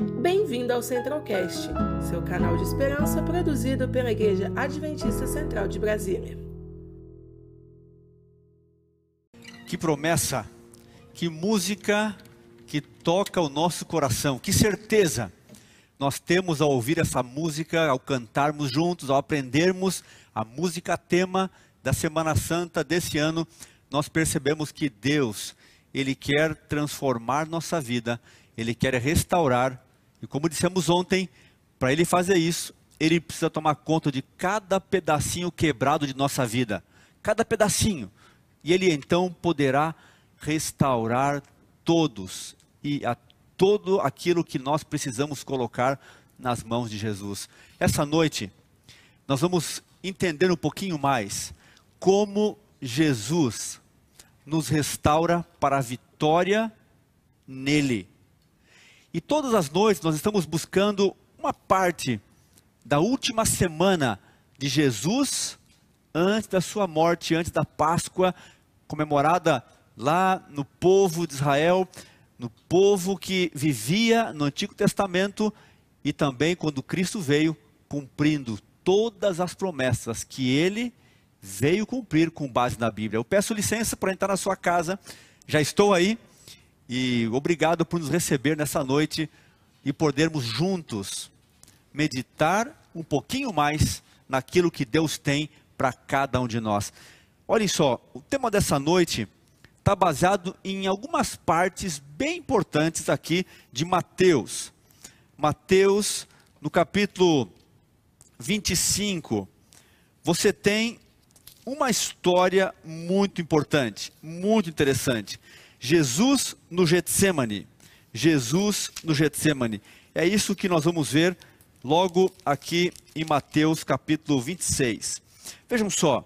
Bem-vindo ao Centralcast, seu canal de esperança produzido pela Igreja Adventista Central de Brasília. Que promessa, que música que toca o nosso coração, que certeza nós temos ao ouvir essa música, ao cantarmos juntos, ao aprendermos a música tema da Semana Santa desse ano, nós percebemos que Deus, Ele quer transformar nossa vida, Ele quer restaurar, e como dissemos ontem, para Ele fazer isso, Ele precisa tomar conta de cada pedacinho quebrado de nossa vida, cada pedacinho, e Ele então poderá restaurar todos e a todo aquilo que nós precisamos colocar nas mãos de Jesus. Essa noite, nós vamos entender um pouquinho mais como Jesus nos restaura para a vitória nele. E todas as noites nós estamos buscando uma parte da última semana de Jesus antes da sua morte, antes da Páscoa, comemorada lá no povo de Israel, no povo que vivia no Antigo Testamento e também quando Cristo veio, cumprindo todas as promessas que ele veio cumprir com base na Bíblia. Eu peço licença para entrar na sua casa, já estou aí e obrigado por nos receber nessa noite e podermos juntos meditar um pouquinho mais naquilo que Deus tem para cada um de nós. Olhem só, o tema dessa noite está baseado em algumas partes bem importantes aqui de Mateus. Mateus, no capítulo 25, você tem uma história muito importante, muito interessante. Jesus no Getsemane. Jesus no Getsemane. É isso que nós vamos ver logo aqui em Mateus capítulo 26. Vejam só,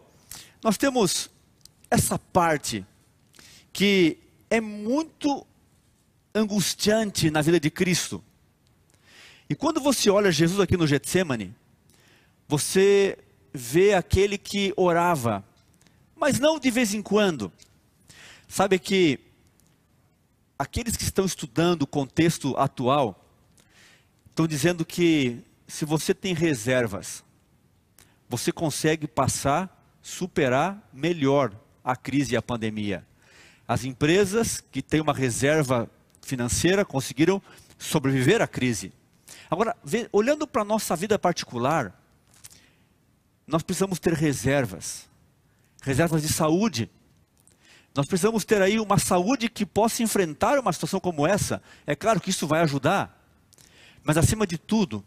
nós temos essa parte que é muito angustiante na vida de Cristo. E quando você olha Jesus aqui no Getsemane, você vê aquele que orava, mas não de vez em quando. Sabe que aqueles que estão estudando o contexto atual estão dizendo que se você tem reservas, você consegue passar, superar melhor a crise e a pandemia. As empresas que têm uma reserva financeira conseguiram sobreviver à crise. Agora, olhando para a nossa vida particular, nós precisamos ter reservas, reservas de saúde. Nós precisamos ter aí uma saúde que possa enfrentar uma situação como essa. É claro que isso vai ajudar, mas acima de tudo,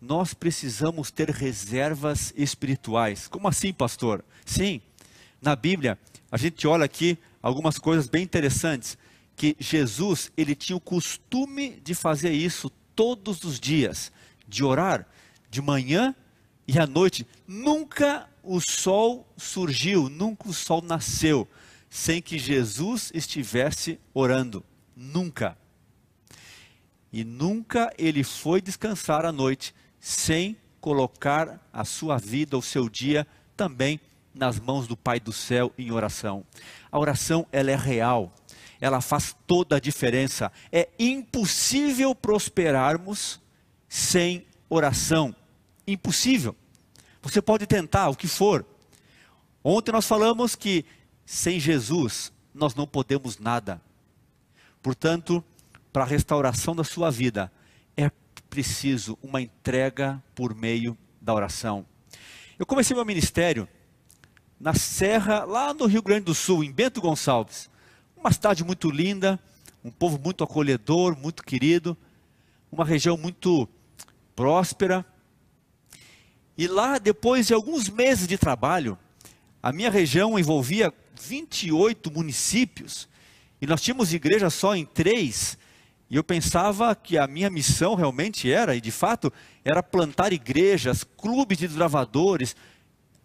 nós precisamos ter reservas espirituais. Como assim, pastor? Sim, na Bíblia, a gente olha aqui algumas coisas bem interessantes, que Jesus, ele tinha o costume de fazer isso todos os dias, de orar de manhã e à noite. Nunca o sol surgiu, nunca o sol nasceu sem que Jesus estivesse orando. Nunca. E nunca ele foi descansar à noite sem colocar a sua vida, o seu dia também nas mãos do Pai do céu em oração. A oração ela é real, ela faz toda a diferença. É impossível prosperarmos sem oração. Impossível. Você pode tentar o que for. Ontem nós falamos que sem Jesus nós não podemos nada. Portanto, para a restauração da sua vida, é preciso uma entrega por meio da oração. Eu comecei meu ministério na serra, lá no Rio Grande do Sul, em Bento Gonçalves. Uma cidade muito linda, um povo muito acolhedor, muito querido, uma região muito próspera. E lá, depois de alguns meses de trabalho, a minha região envolvia 28 municípios, e nós tínhamos igreja só em três, e eu pensava que a minha missão realmente era, e de fato, era plantar igrejas, clubes de desbravadores,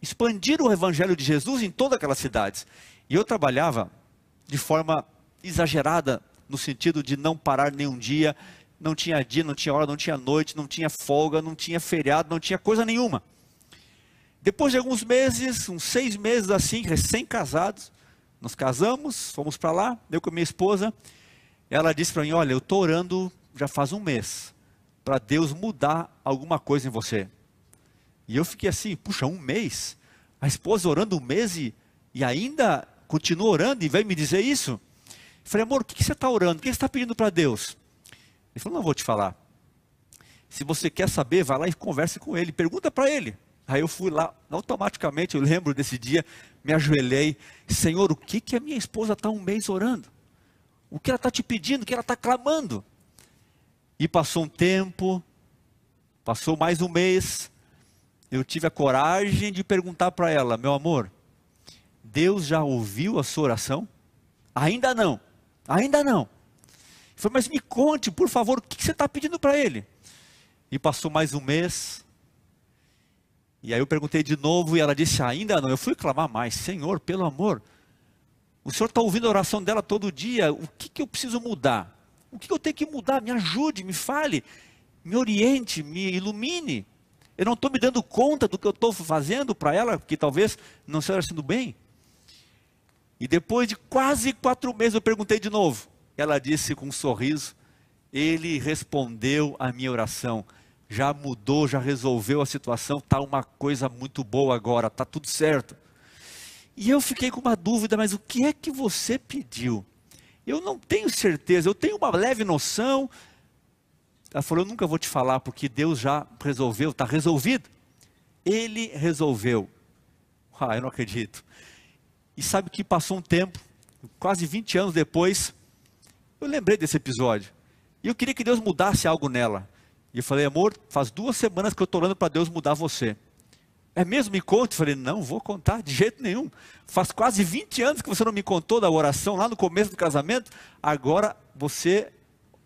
expandir o evangelho de Jesus em todas aquelas cidades. E eu trabalhava de forma exagerada, no sentido de não parar nenhum dia, não tinha dia, não tinha hora, não tinha noite, não tinha folga, não tinha feriado, não tinha coisa nenhuma. Depois de alguns meses, uns seis meses assim, recém-casados, nos casamos, fomos para lá, eu com minha esposa, ela disse para mim, olha, eu estou orando já faz um mês, para Deus mudar alguma coisa em você. E eu fiquei assim, puxa, um mês? A esposa orando um mês e, e ainda continua orando e vem me dizer isso? Eu falei, amor, o que, que você está orando? O que você está pedindo para Deus? Ele falou, não vou te falar. Se você quer saber, vai lá e converse com ele, pergunta para ele. Aí eu fui lá, automaticamente, eu lembro desse dia, me ajoelhei, Senhor, o que, que a minha esposa está um mês orando? O que ela está te pedindo, o que ela está clamando? E passou um tempo, passou mais um mês, eu tive a coragem de perguntar para ela, meu amor, Deus já ouviu a sua oração? Ainda não, ainda não. Falei, mas me conte, por favor, o que você está pedindo para ele? E passou mais um mês, e aí eu perguntei de novo e ela disse: Ainda não. Eu fui clamar mais: Senhor, pelo amor, o Senhor está ouvindo a oração dela todo dia. O que, que eu preciso mudar? O que, que eu tenho que mudar? Me ajude, me fale, me oriente, me ilumine. Eu não estou me dando conta do que eu estou fazendo para ela, que talvez não esteja sendo bem. E depois de quase quatro meses eu perguntei de novo. Ela disse com um sorriso: Ele respondeu a minha oração já mudou, já resolveu a situação, está uma coisa muito boa agora, está tudo certo. E eu fiquei com uma dúvida, mas o que é que você pediu? Eu não tenho certeza, eu tenho uma leve noção. Ela falou: Eu nunca vou te falar, porque Deus já resolveu, está resolvido. Ele resolveu. Ah, eu não acredito. E sabe que passou um tempo, quase 20 anos depois, eu lembrei desse episódio. E eu queria que Deus mudasse algo nela. E eu falei, amor, faz duas semanas que eu estou orando para Deus mudar você. É mesmo? Me conte. Eu falei, não, vou contar de jeito nenhum. Faz quase 20 anos que você não me contou da oração lá no começo do casamento. Agora você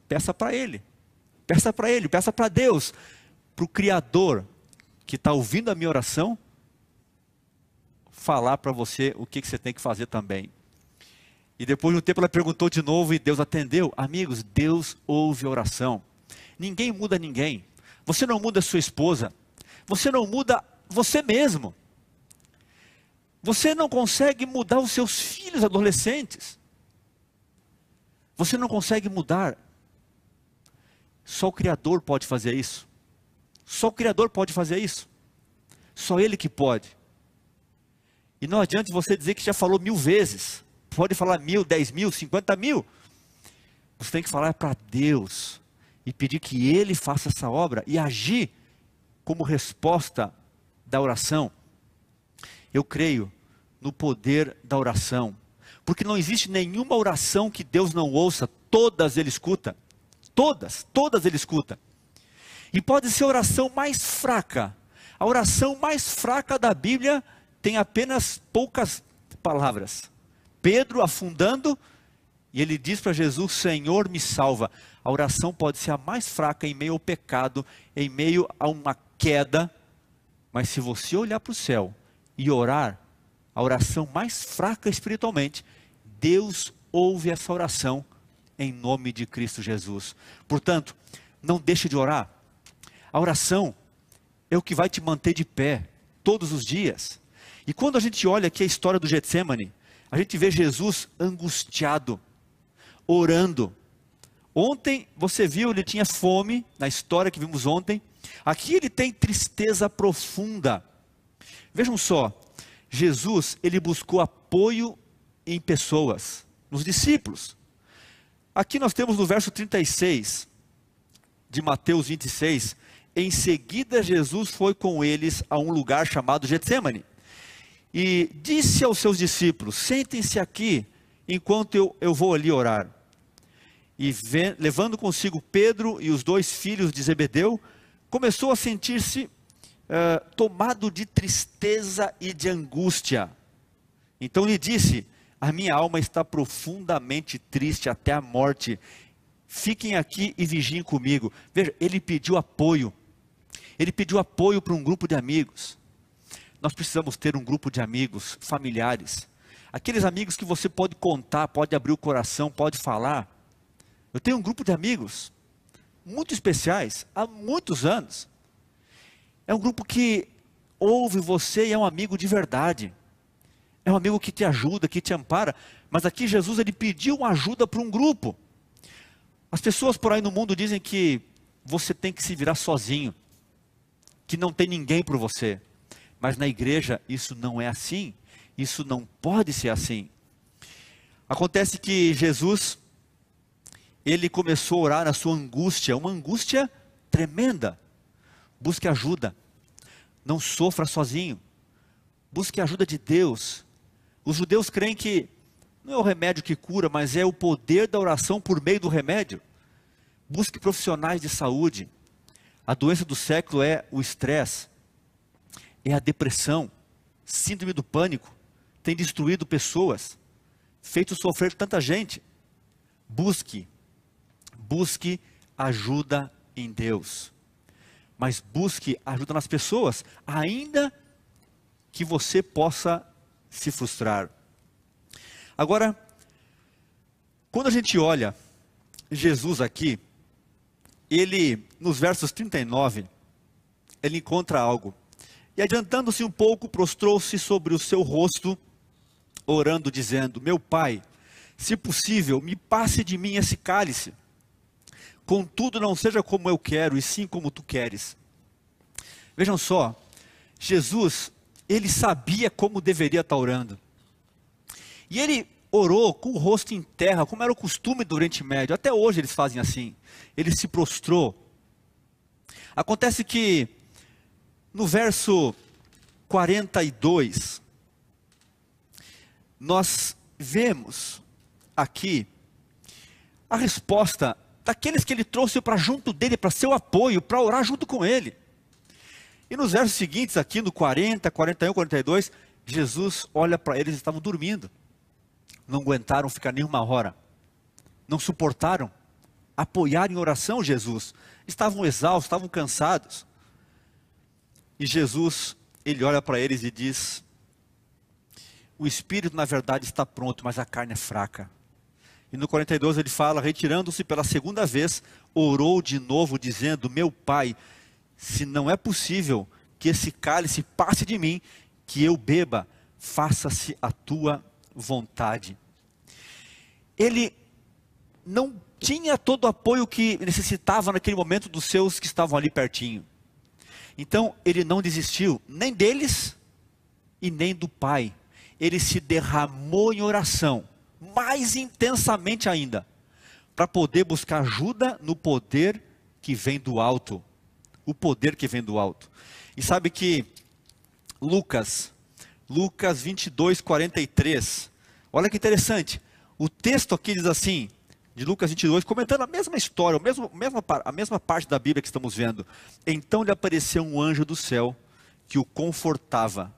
peça para Ele. Peça para Ele, peça para Deus, para o Criador que está ouvindo a minha oração, falar para você o que, que você tem que fazer também. E depois de um tempo ela perguntou de novo e Deus atendeu. Amigos, Deus ouve a oração. Ninguém muda ninguém. Você não muda sua esposa. Você não muda você mesmo. Você não consegue mudar os seus filhos adolescentes. Você não consegue mudar. Só o Criador pode fazer isso. Só o Criador pode fazer isso. Só Ele que pode. E não adianta você dizer que já falou mil vezes. Pode falar mil, dez mil, cinquenta mil. Você tem que falar para Deus e pedir que Ele faça essa obra e agir como resposta da oração. Eu creio no poder da oração, porque não existe nenhuma oração que Deus não ouça, todas Ele escuta. Todas, todas Ele escuta. E pode ser a oração mais fraca. A oração mais fraca da Bíblia tem apenas poucas palavras. Pedro afundando, e ele diz para Jesus: Senhor, me salva. A oração pode ser a mais fraca em meio ao pecado, em meio a uma queda, mas se você olhar para o céu e orar, a oração mais fraca espiritualmente, Deus ouve essa oração em nome de Cristo Jesus. Portanto, não deixe de orar. A oração é o que vai te manter de pé todos os dias. E quando a gente olha aqui a história do Getsemane, a gente vê Jesus angustiado, orando, Ontem você viu, ele tinha fome, na história que vimos ontem. Aqui ele tem tristeza profunda. Vejam só, Jesus, ele buscou apoio em pessoas, nos discípulos. Aqui nós temos no verso 36 de Mateus 26, em seguida Jesus foi com eles a um lugar chamado Getsemane. E disse aos seus discípulos: Sentem-se aqui enquanto eu, eu vou ali orar e levando consigo Pedro e os dois filhos de Zebedeu, começou a sentir-se uh, tomado de tristeza e de angústia. Então lhe disse: A minha alma está profundamente triste até a morte. Fiquem aqui e vigiem comigo. Veja, ele pediu apoio. Ele pediu apoio para um grupo de amigos. Nós precisamos ter um grupo de amigos, familiares. Aqueles amigos que você pode contar, pode abrir o coração, pode falar eu tenho um grupo de amigos muito especiais há muitos anos. É um grupo que ouve você e é um amigo de verdade. É um amigo que te ajuda, que te ampara. Mas aqui Jesus ele pediu ajuda para um grupo. As pessoas por aí no mundo dizem que você tem que se virar sozinho, que não tem ninguém por você. Mas na igreja isso não é assim, isso não pode ser assim. Acontece que Jesus, ele começou a orar na sua angústia, uma angústia tremenda. Busque ajuda, não sofra sozinho, busque ajuda de Deus. Os judeus creem que não é o remédio que cura, mas é o poder da oração por meio do remédio. Busque profissionais de saúde. A doença do século é o estresse, é a depressão, síndrome do pânico, tem destruído pessoas, feito sofrer tanta gente. Busque, busque ajuda em Deus. Mas busque ajuda nas pessoas, ainda que você possa se frustrar. Agora, quando a gente olha Jesus aqui, ele, nos versos 39, ele encontra algo. E adiantando-se um pouco, prostrou-se sobre o seu rosto, orando, dizendo: Meu pai, se possível, me passe de mim esse cálice. Contudo, não seja como eu quero, e sim como tu queres. Vejam só, Jesus, ele sabia como deveria estar orando. E ele orou com o rosto em terra, como era o costume do Oriente Médio. Até hoje eles fazem assim. Ele se prostrou. Acontece que no verso 42, nós vemos aqui a resposta daqueles que ele trouxe para junto dele, para seu apoio, para orar junto com ele. E nos versos seguintes, aqui no 40, 41, 42, Jesus olha para eles, estavam dormindo não aguentaram ficar nenhuma hora, não suportaram apoiar em oração Jesus, estavam exaustos, estavam cansados. E Jesus, ele olha para eles e diz: O espírito, na verdade, está pronto, mas a carne é fraca. E no 42 ele fala: Retirando-se pela segunda vez, orou de novo, dizendo: Meu pai, se não é possível que esse cálice passe de mim, que eu beba, faça-se a tua vontade. Ele não tinha todo o apoio que necessitava naquele momento dos seus que estavam ali pertinho. Então, ele não desistiu, nem deles e nem do pai. Ele se derramou em oração, mais intensamente ainda, para poder buscar ajuda no poder que vem do alto. O poder que vem do alto. E sabe que Lucas, Lucas 22, 43, Olha que interessante. O texto aqui diz assim, de Lucas 22, comentando a mesma história, a mesma, a mesma, a mesma parte da Bíblia que estamos vendo. Então lhe apareceu um anjo do céu que o confortava,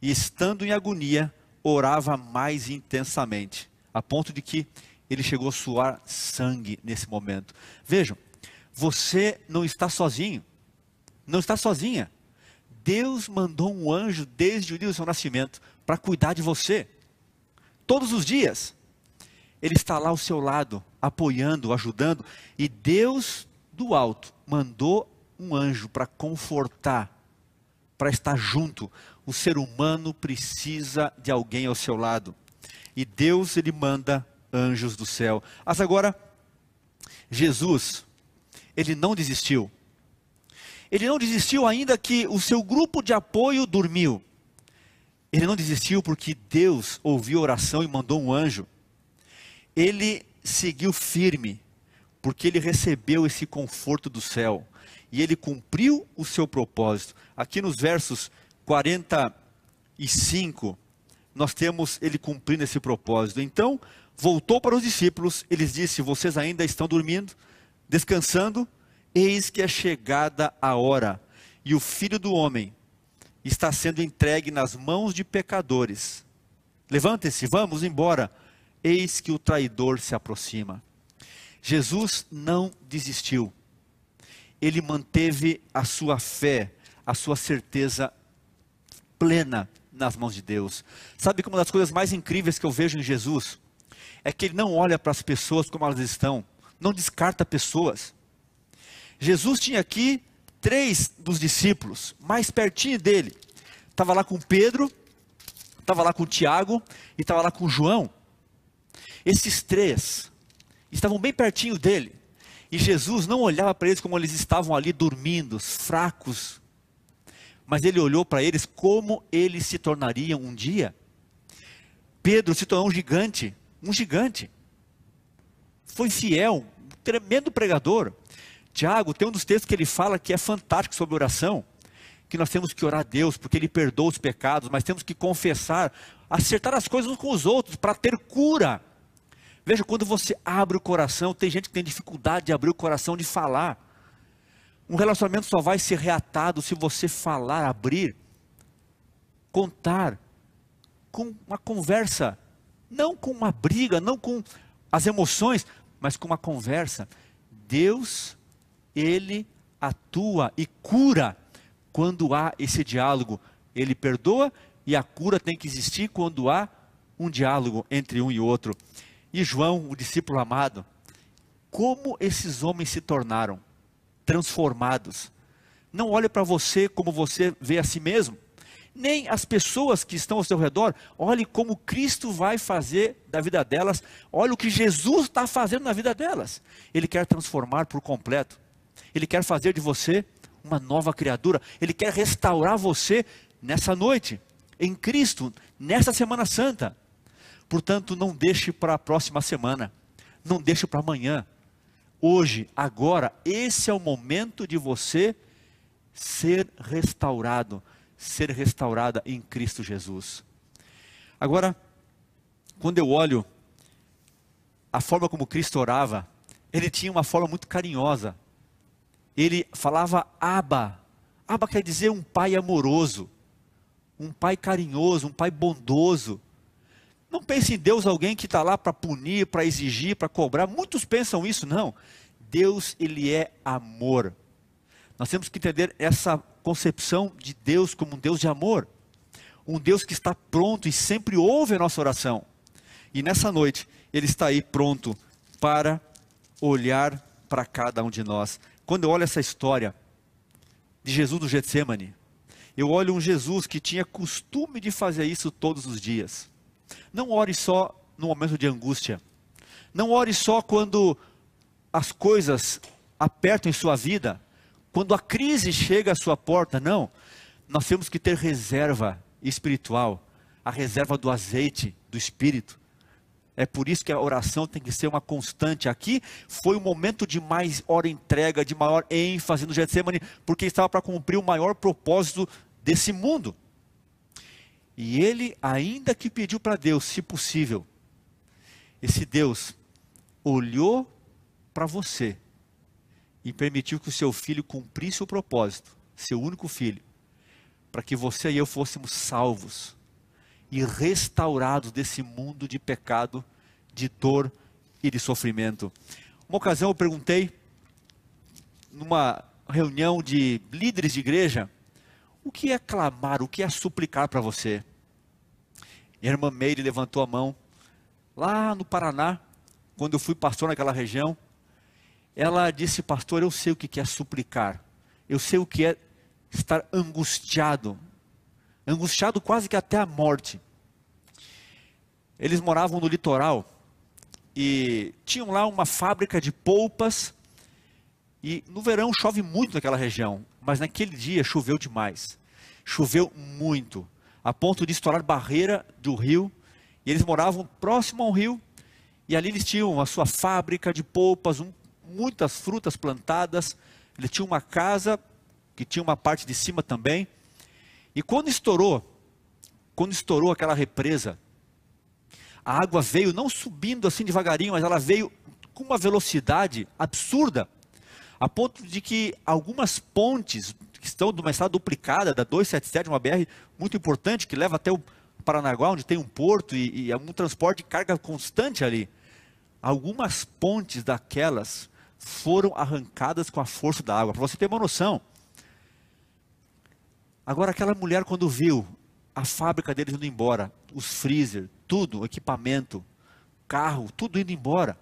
e estando em agonia, orava mais intensamente, a ponto de que ele chegou a suar sangue nesse momento. Vejam, você não está sozinho, não está sozinha. Deus mandou um anjo desde o dia do seu nascimento para cuidar de você todos os dias. Ele está lá ao seu lado, apoiando, ajudando, e Deus do alto mandou um anjo para confortar, para estar junto. O ser humano precisa de alguém ao seu lado. E Deus ele manda anjos do céu. Mas agora Jesus, ele não desistiu. Ele não desistiu ainda que o seu grupo de apoio dormiu. Ele não desistiu porque Deus ouviu a oração e mandou um anjo. Ele seguiu firme, porque ele recebeu esse conforto do céu. E ele cumpriu o seu propósito. Aqui nos versos 45, nós temos ele cumprindo esse propósito. Então, voltou para os discípulos, eles disse: Vocês ainda estão dormindo, descansando? Eis que é chegada a hora, e o filho do homem está sendo entregue nas mãos de pecadores. Levantem-se, vamos embora. Eis que o traidor se aproxima. Jesus não desistiu. Ele manteve a sua fé, a sua certeza plena nas mãos de Deus. Sabe que uma das coisas mais incríveis que eu vejo em Jesus é que ele não olha para as pessoas como elas estão, não descarta pessoas. Jesus tinha aqui três dos discípulos, mais pertinho dele. Estava lá com Pedro, estava lá com Tiago e estava lá com João. Esses três estavam bem pertinho dele. E Jesus não olhava para eles como eles estavam ali dormindo, fracos, mas ele olhou para eles como eles se tornariam um dia. Pedro se tornou um gigante, um gigante. Foi fiel, um tremendo pregador. Tiago, tem um dos textos que ele fala que é fantástico sobre oração, que nós temos que orar a Deus, porque Ele perdoa os pecados, mas temos que confessar, acertar as coisas uns com os outros, para ter cura. Veja, quando você abre o coração, tem gente que tem dificuldade de abrir o coração, de falar. Um relacionamento só vai ser reatado se você falar, abrir, contar, com uma conversa, não com uma briga, não com as emoções, mas com uma conversa. Deus, Ele atua e cura quando há esse diálogo. Ele perdoa e a cura tem que existir quando há um diálogo entre um e outro. E João, o discípulo amado, como esses homens se tornaram transformados. Não olhe para você como você vê a si mesmo, nem as pessoas que estão ao seu redor. Olhe como Cristo vai fazer da vida delas. Olhe o que Jesus está fazendo na vida delas. Ele quer transformar por completo. Ele quer fazer de você uma nova criatura. Ele quer restaurar você nessa noite, em Cristo, nessa Semana Santa. Portanto, não deixe para a próxima semana. Não deixe para amanhã hoje, agora, esse é o momento de você ser restaurado, ser restaurada em Cristo Jesus. Agora, quando eu olho a forma como Cristo orava, ele tinha uma forma muito carinhosa. Ele falava Aba. Aba quer dizer um pai amoroso, um pai carinhoso, um pai bondoso. Não pense em Deus alguém que está lá para punir, para exigir, para cobrar. Muitos pensam isso, não. Deus, ele é amor. Nós temos que entender essa concepção de Deus como um Deus de amor. Um Deus que está pronto e sempre ouve a nossa oração. E nessa noite, Ele está aí pronto para olhar para cada um de nós. Quando eu olho essa história de Jesus do Getsemane, eu olho um Jesus que tinha costume de fazer isso todos os dias. Não ore só no momento de angústia. Não ore só quando as coisas apertam em sua vida, quando a crise chega à sua porta. Não. Nós temos que ter reserva espiritual, a reserva do azeite, do espírito. É por isso que a oração tem que ser uma constante. Aqui foi um momento de mais hora entrega, de maior ênfase no Getsemane, porque estava para cumprir o maior propósito desse mundo. E ele, ainda que pediu para Deus, se possível, esse Deus olhou para você e permitiu que o seu filho cumprisse o propósito, seu único filho, para que você e eu fôssemos salvos e restaurados desse mundo de pecado, de dor e de sofrimento. Uma ocasião eu perguntei, numa reunião de líderes de igreja, o que é clamar, o que é suplicar para você? E a irmã Meire levantou a mão, lá no Paraná, quando eu fui pastor naquela região, ela disse, pastor, eu sei o que é suplicar, eu sei o que é estar angustiado, angustiado quase que até a morte. Eles moravam no litoral e tinham lá uma fábrica de polpas e no verão chove muito naquela região, mas naquele dia choveu demais. Choveu muito, a ponto de estourar barreira do rio. E eles moravam próximo ao rio. E ali eles tinham a sua fábrica de polpas, um, muitas frutas plantadas. Ele tinha uma casa que tinha uma parte de cima também. E quando estourou, quando estourou aquela represa, a água veio não subindo assim devagarinho, mas ela veio com uma velocidade absurda a ponto de que algumas pontes que estão de uma estrada duplicada, da 277, uma BR muito importante, que leva até o Paranaguá, onde tem um porto e, e é um transporte de carga constante ali. Algumas pontes daquelas foram arrancadas com a força da água, para você ter uma noção. Agora, aquela mulher, quando viu a fábrica deles indo embora, os freezer, tudo, equipamento, carro, tudo indo embora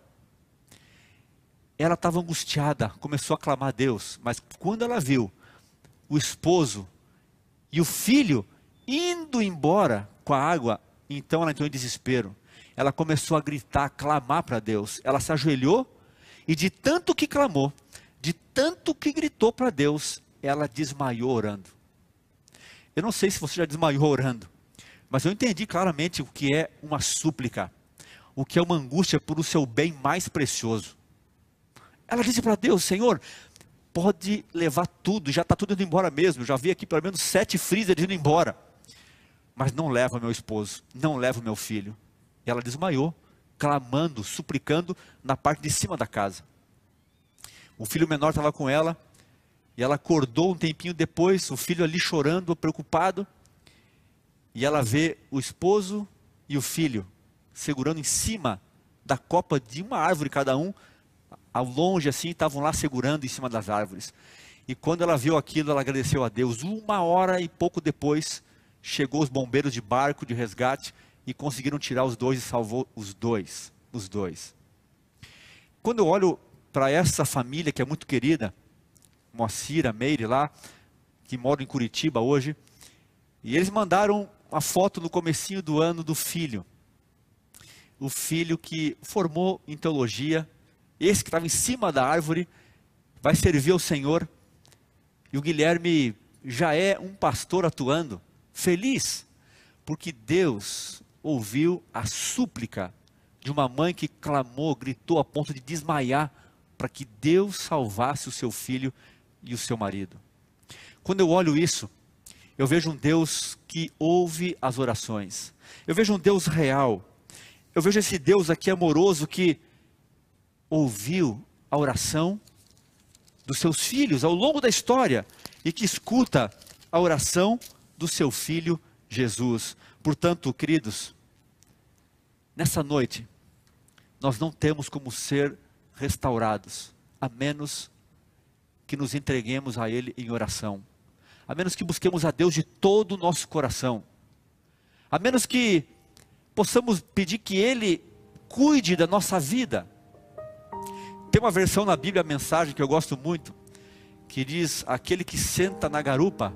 ela estava angustiada, começou a clamar a Deus, mas quando ela viu o esposo e o filho indo embora com a água, então ela entrou em desespero. Ela começou a gritar, a clamar para Deus. Ela se ajoelhou E de tanto que clamou, de tanto que gritou para Deus, ela desmaiou orando. Eu não sei se você já desmaiou orando, mas eu entendi claramente o que é uma súplica, o que é uma angústia por o seu bem mais precioso. Ela disse para Deus: Senhor, pode levar tudo, já está tudo indo embora mesmo. Já vi aqui pelo menos sete freezer indo embora. Mas não leva meu esposo, não leva meu filho. E ela desmaiou, clamando, suplicando na parte de cima da casa. O filho menor estava com ela, e ela acordou um tempinho depois, o filho ali chorando, preocupado. E ela vê o esposo e o filho segurando em cima da copa de uma árvore cada um, ao longe assim, estavam lá segurando em cima das árvores. E quando ela viu aquilo, ela agradeceu a Deus. Uma hora e pouco depois, chegou os bombeiros de barco de resgate e conseguiram tirar os dois e salvou os dois, os dois. Quando eu olho para essa família que é muito querida, Moacir, a Meire lá, que mora em Curitiba hoje, e eles mandaram uma foto no comecinho do ano do filho. O filho que formou em teologia, esse que estava em cima da árvore, vai servir ao Senhor. E o Guilherme já é um pastor atuando, feliz, porque Deus ouviu a súplica de uma mãe que clamou, gritou a ponto de desmaiar para que Deus salvasse o seu filho e o seu marido. Quando eu olho isso, eu vejo um Deus que ouve as orações. Eu vejo um Deus real. Eu vejo esse Deus aqui amoroso que ouviu a oração dos seus filhos ao longo da história e que escuta a oração do seu filho Jesus. Portanto, queridos, nessa noite, nós não temos como ser restaurados, a menos que nos entreguemos a Ele em oração, a menos que busquemos a Deus de todo o nosso coração, a menos que possamos pedir que Ele cuide da nossa vida, tem uma versão na Bíblia, a mensagem que eu gosto muito, que diz: aquele que senta na garupa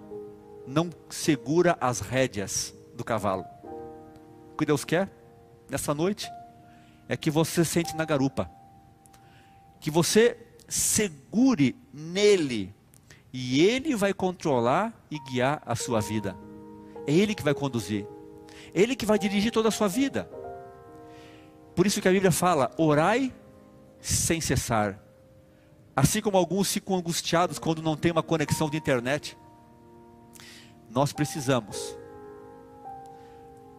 não segura as rédeas do cavalo. O que Deus quer nessa noite é que você sente na garupa, que você segure nele, e ele vai controlar e guiar a sua vida. É ele que vai conduzir, é ele que vai dirigir toda a sua vida. Por isso que a Bíblia fala: orai sem cessar. Assim como alguns ficam angustiados quando não tem uma conexão de internet, nós precisamos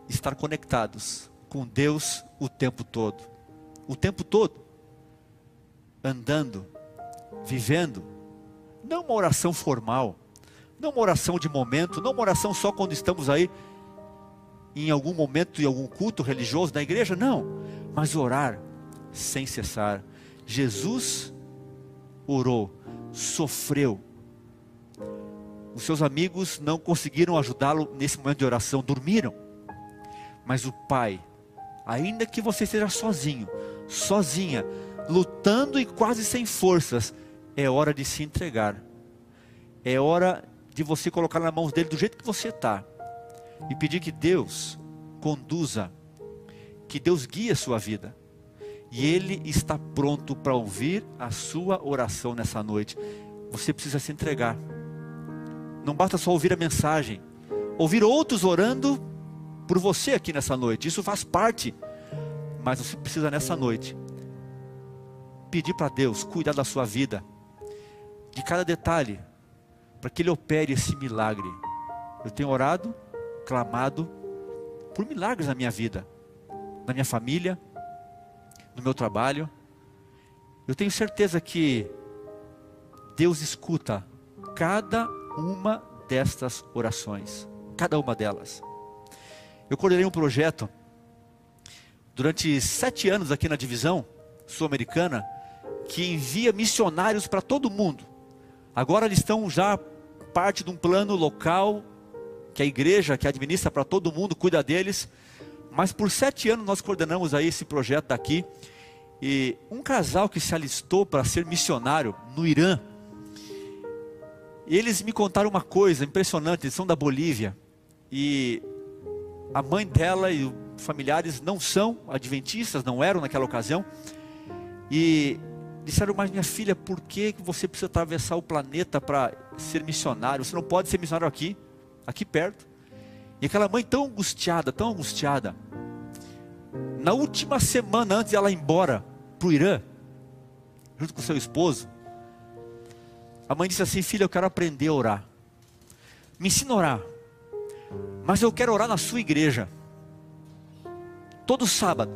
estar conectados com Deus o tempo todo. O tempo todo. Andando, vivendo. Não uma oração formal, não uma oração de momento, não uma oração só quando estamos aí em algum momento, em algum culto religioso na igreja, não. Mas orar sem cessar. Jesus orou, sofreu. Os seus amigos não conseguiram ajudá-lo nesse momento de oração, dormiram. Mas o Pai, ainda que você esteja sozinho, sozinha, lutando e quase sem forças, é hora de se entregar. É hora de você colocar na mão dele do jeito que você está e pedir que Deus conduza, que Deus guie a sua vida. E Ele está pronto para ouvir a sua oração nessa noite. Você precisa se entregar. Não basta só ouvir a mensagem, ouvir outros orando por você aqui nessa noite. Isso faz parte. Mas você precisa nessa noite pedir para Deus cuidar da sua vida, de cada detalhe, para que Ele opere esse milagre. Eu tenho orado, clamado por milagres na minha vida, na minha família, no meu trabalho. Eu tenho certeza que Deus escuta cada uma destas orações, cada uma delas. Eu coordenei um projeto durante sete anos aqui na divisão sul-americana que envia missionários para todo mundo. Agora eles estão já parte de um plano local que a igreja que administra para todo mundo cuida deles. Mas por sete anos nós coordenamos aí esse projeto daqui. E um casal que se alistou para ser missionário no Irã. Eles me contaram uma coisa impressionante, eles são da Bolívia. E a mãe dela e familiares não são adventistas, não eram naquela ocasião. E disseram, mas minha filha, por que você precisa atravessar o planeta para ser missionário? Você não pode ser missionário aqui, aqui perto. E aquela mãe tão angustiada, tão angustiada. Na última semana antes de ela ir embora para o Irã, junto com seu esposo, a mãe disse assim: Filha, eu quero aprender a orar. Me ensina a orar. Mas eu quero orar na sua igreja. Todo sábado.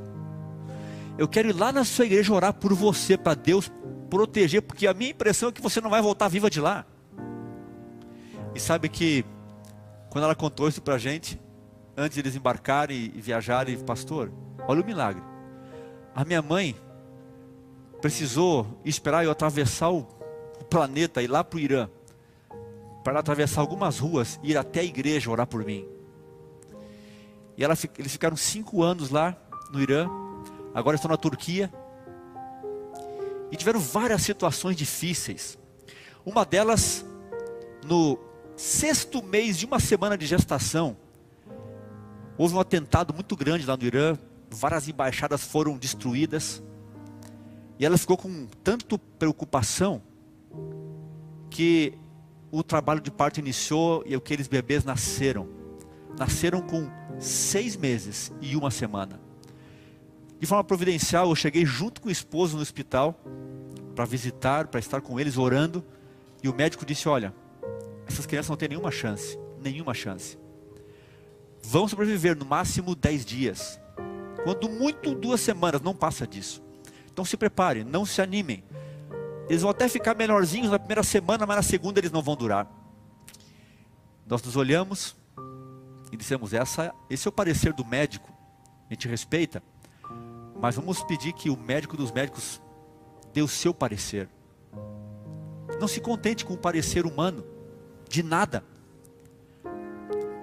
Eu quero ir lá na sua igreja orar por você, para Deus proteger, porque a minha impressão é que você não vai voltar viva de lá. E sabe que, quando ela contou isso para a gente, antes de eles embarcarem e viajarem, pastor, olha o milagre. A minha mãe precisou esperar eu atravessar o planeta, ir lá para o Irã, para atravessar algumas ruas, ir até a igreja orar por mim. E ela, eles ficaram cinco anos lá no Irã, agora estão na Turquia. E tiveram várias situações difíceis. Uma delas, no sexto mês de uma semana de gestação, houve um atentado muito grande lá no Irã, várias embaixadas foram destruídas. E ela ficou com tanto preocupação que o trabalho de parto iniciou e aqueles bebês nasceram. Nasceram com seis meses e uma semana. De forma providencial, eu cheguei junto com o esposo no hospital para visitar, para estar com eles orando. E o médico disse: Olha, essas crianças não têm nenhuma chance, nenhuma chance. Vão sobreviver no máximo dez dias. Quando muito, duas semanas, não passa disso. Então se preparem, não se animem. Eles vão até ficar melhorzinhos na primeira semana, mas na segunda eles não vão durar. Nós nos olhamos e dissemos: essa, esse é o parecer do médico, a gente respeita, mas vamos pedir que o médico dos médicos dê o seu parecer. Não se contente com o parecer humano, de nada.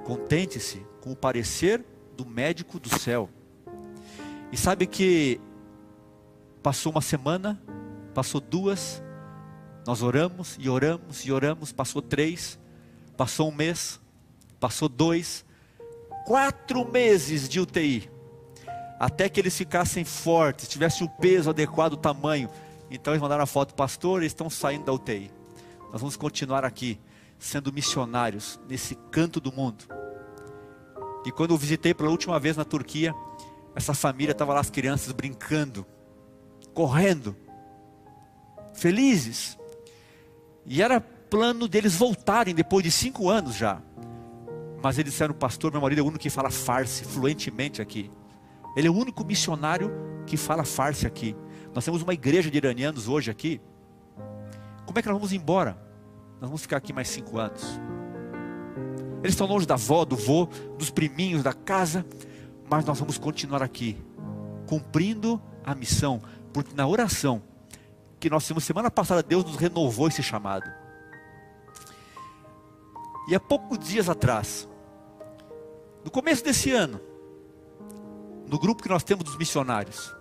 Contente-se com o parecer do médico do céu. E sabe que passou uma semana, passou duas, nós oramos e oramos e oramos, passou três, passou um mês, passou dois, quatro meses de UTI, até que eles ficassem fortes, tivessem o peso adequado, o tamanho. Então eles mandaram a foto, pastor, eles estão saindo da UTI. Nós vamos continuar aqui, sendo missionários nesse canto do mundo. E quando eu visitei pela última vez na Turquia, essa família estava lá as crianças brincando, correndo, felizes. E era plano deles voltarem depois de cinco anos já. Mas eles disseram, pastor, meu marido é o único que fala farsi fluentemente aqui. Ele é o único missionário que fala farsi aqui. Nós temos uma igreja de iranianos hoje aqui. Como é que nós vamos embora? Nós vamos ficar aqui mais cinco anos. Eles estão longe da avó, do vô, dos priminhos, da casa. Mas nós vamos continuar aqui, cumprindo a missão. Porque na oração que nós temos semana passada, Deus nos renovou esse chamado. E há poucos dias atrás, no começo desse ano, no grupo que nós temos dos missionários,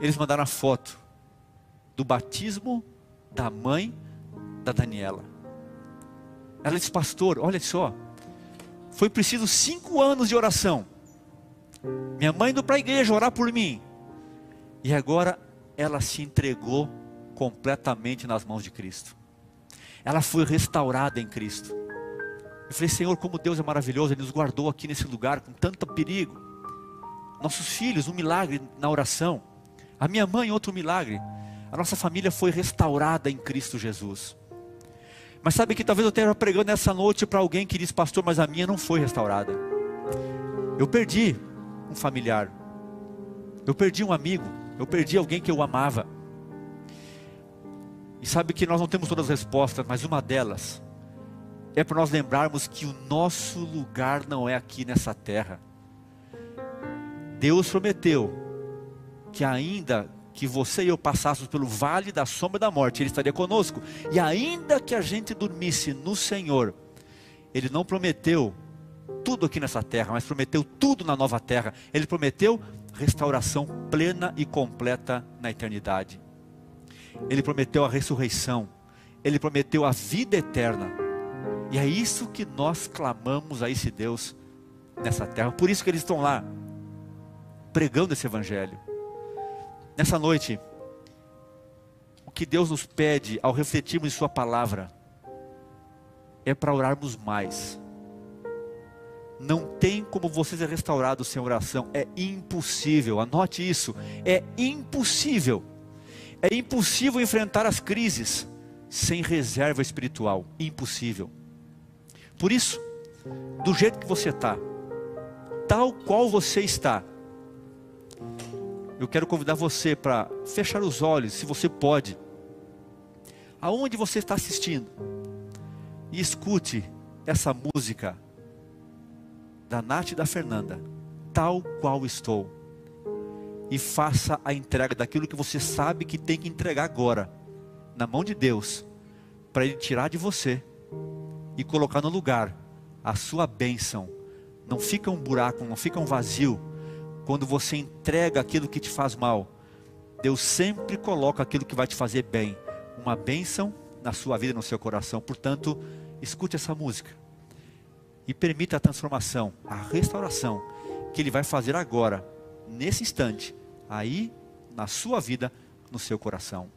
eles mandaram a foto do batismo da mãe da Daniela. Ela disse, pastor, olha só, foi preciso cinco anos de oração. Minha mãe indo para a igreja orar por mim. E agora ela se entregou completamente nas mãos de Cristo. Ela foi restaurada em Cristo. Eu falei, Senhor, como Deus é maravilhoso, Ele nos guardou aqui nesse lugar com tanto perigo. Nossos filhos, um milagre na oração. A minha mãe, outro milagre. A nossa família foi restaurada em Cristo Jesus. Mas sabe que talvez eu esteja pregando nessa noite para alguém que diz, pastor, mas a minha não foi restaurada. Eu perdi um familiar. Eu perdi um amigo. Eu perdi alguém que eu amava. E sabe que nós não temos todas as respostas, mas uma delas é para nós lembrarmos que o nosso lugar não é aqui nessa terra. Deus prometeu que ainda que você e eu passássemos pelo vale da sombra da morte, Ele estaria conosco. E ainda que a gente dormisse no Senhor, Ele não prometeu tudo aqui nessa terra, mas prometeu tudo na nova terra. Ele prometeu restauração plena e completa na eternidade. Ele prometeu a ressurreição, ele prometeu a vida eterna. E é isso que nós clamamos a esse Deus nessa terra. Por isso que eles estão lá pregando esse evangelho. Nessa noite, o que Deus nos pede ao refletirmos em Sua palavra é para orarmos mais. Não tem como você ser restaurado sem oração, é impossível, anote isso, é impossível. É impossível enfrentar as crises sem reserva espiritual, impossível. Por isso, do jeito que você está, tal qual você está, eu quero convidar você para fechar os olhos, se você pode, aonde você está assistindo, e escute essa música da Nath e da Fernanda, tal qual estou, e faça a entrega daquilo que você sabe que tem que entregar agora, na mão de Deus, para Ele tirar de você e colocar no lugar a sua bênção. Não fica um buraco, não fica um vazio. Quando você entrega aquilo que te faz mal, Deus sempre coloca aquilo que vai te fazer bem. Uma bênção na sua vida, no seu coração. Portanto, escute essa música e permita a transformação, a restauração que Ele vai fazer agora, nesse instante, aí na sua vida, no seu coração.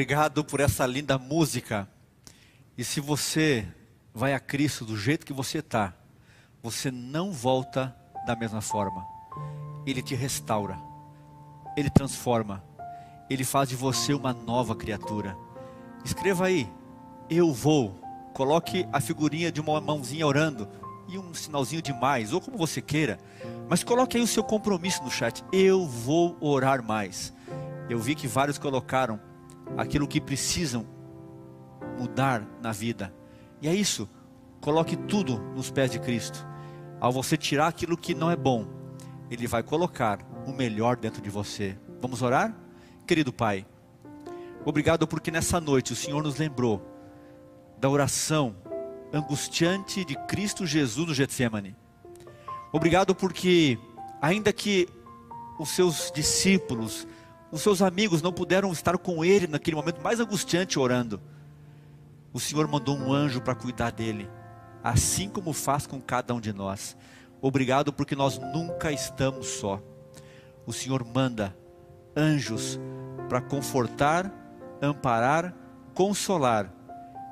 Obrigado por essa linda música. E se você vai a Cristo do jeito que você está, você não volta da mesma forma. Ele te restaura, ele transforma, ele faz de você uma nova criatura. Escreva aí, eu vou. Coloque a figurinha de uma mãozinha orando e um sinalzinho de mais, ou como você queira. Mas coloque aí o seu compromisso no chat. Eu vou orar mais. Eu vi que vários colocaram aquilo que precisam mudar na vida. E é isso. Coloque tudo nos pés de Cristo. Ao você tirar aquilo que não é bom, Ele vai colocar o melhor dentro de você. Vamos orar? Querido Pai, obrigado porque nessa noite o Senhor nos lembrou da oração angustiante de Cristo Jesus no Getsemane. Obrigado porque, ainda que os seus discípulos, os seus amigos não puderam estar com ele naquele momento mais angustiante orando, o Senhor mandou um anjo para cuidar dele, assim como faz com cada um de nós. Obrigado porque nós nunca estamos só. O Senhor manda anjos para confortar, amparar, consolar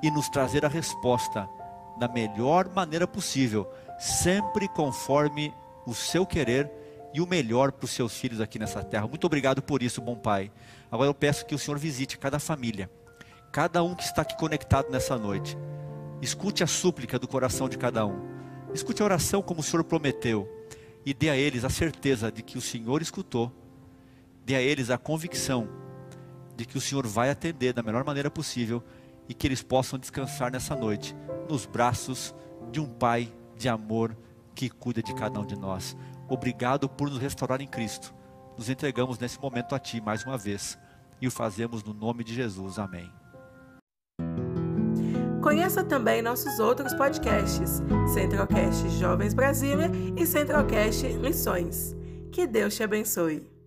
e nos trazer a resposta da melhor maneira possível, sempre conforme o seu querer e o melhor para os seus filhos aqui nessa terra. Muito obrigado por isso, bom Pai. Agora eu peço que o Senhor visite cada família, cada um que está aqui conectado nessa noite. Escute a súplica do coração de cada um. Escute a oração como o Senhor prometeu e dê a eles a certeza de que o Senhor escutou. Dê a eles a convicção de que o Senhor vai atender da melhor maneira possível e que eles possam descansar nessa noite nos braços de um Pai de amor que cuida de cada um de nós. Obrigado por nos restaurar em Cristo. Nos entregamos nesse momento a Ti mais uma vez e o fazemos no nome de Jesus. Amém. Conheça também nossos outros podcasts: Centralcast Jovens Brasília e Centralcast Missões. Que Deus te abençoe.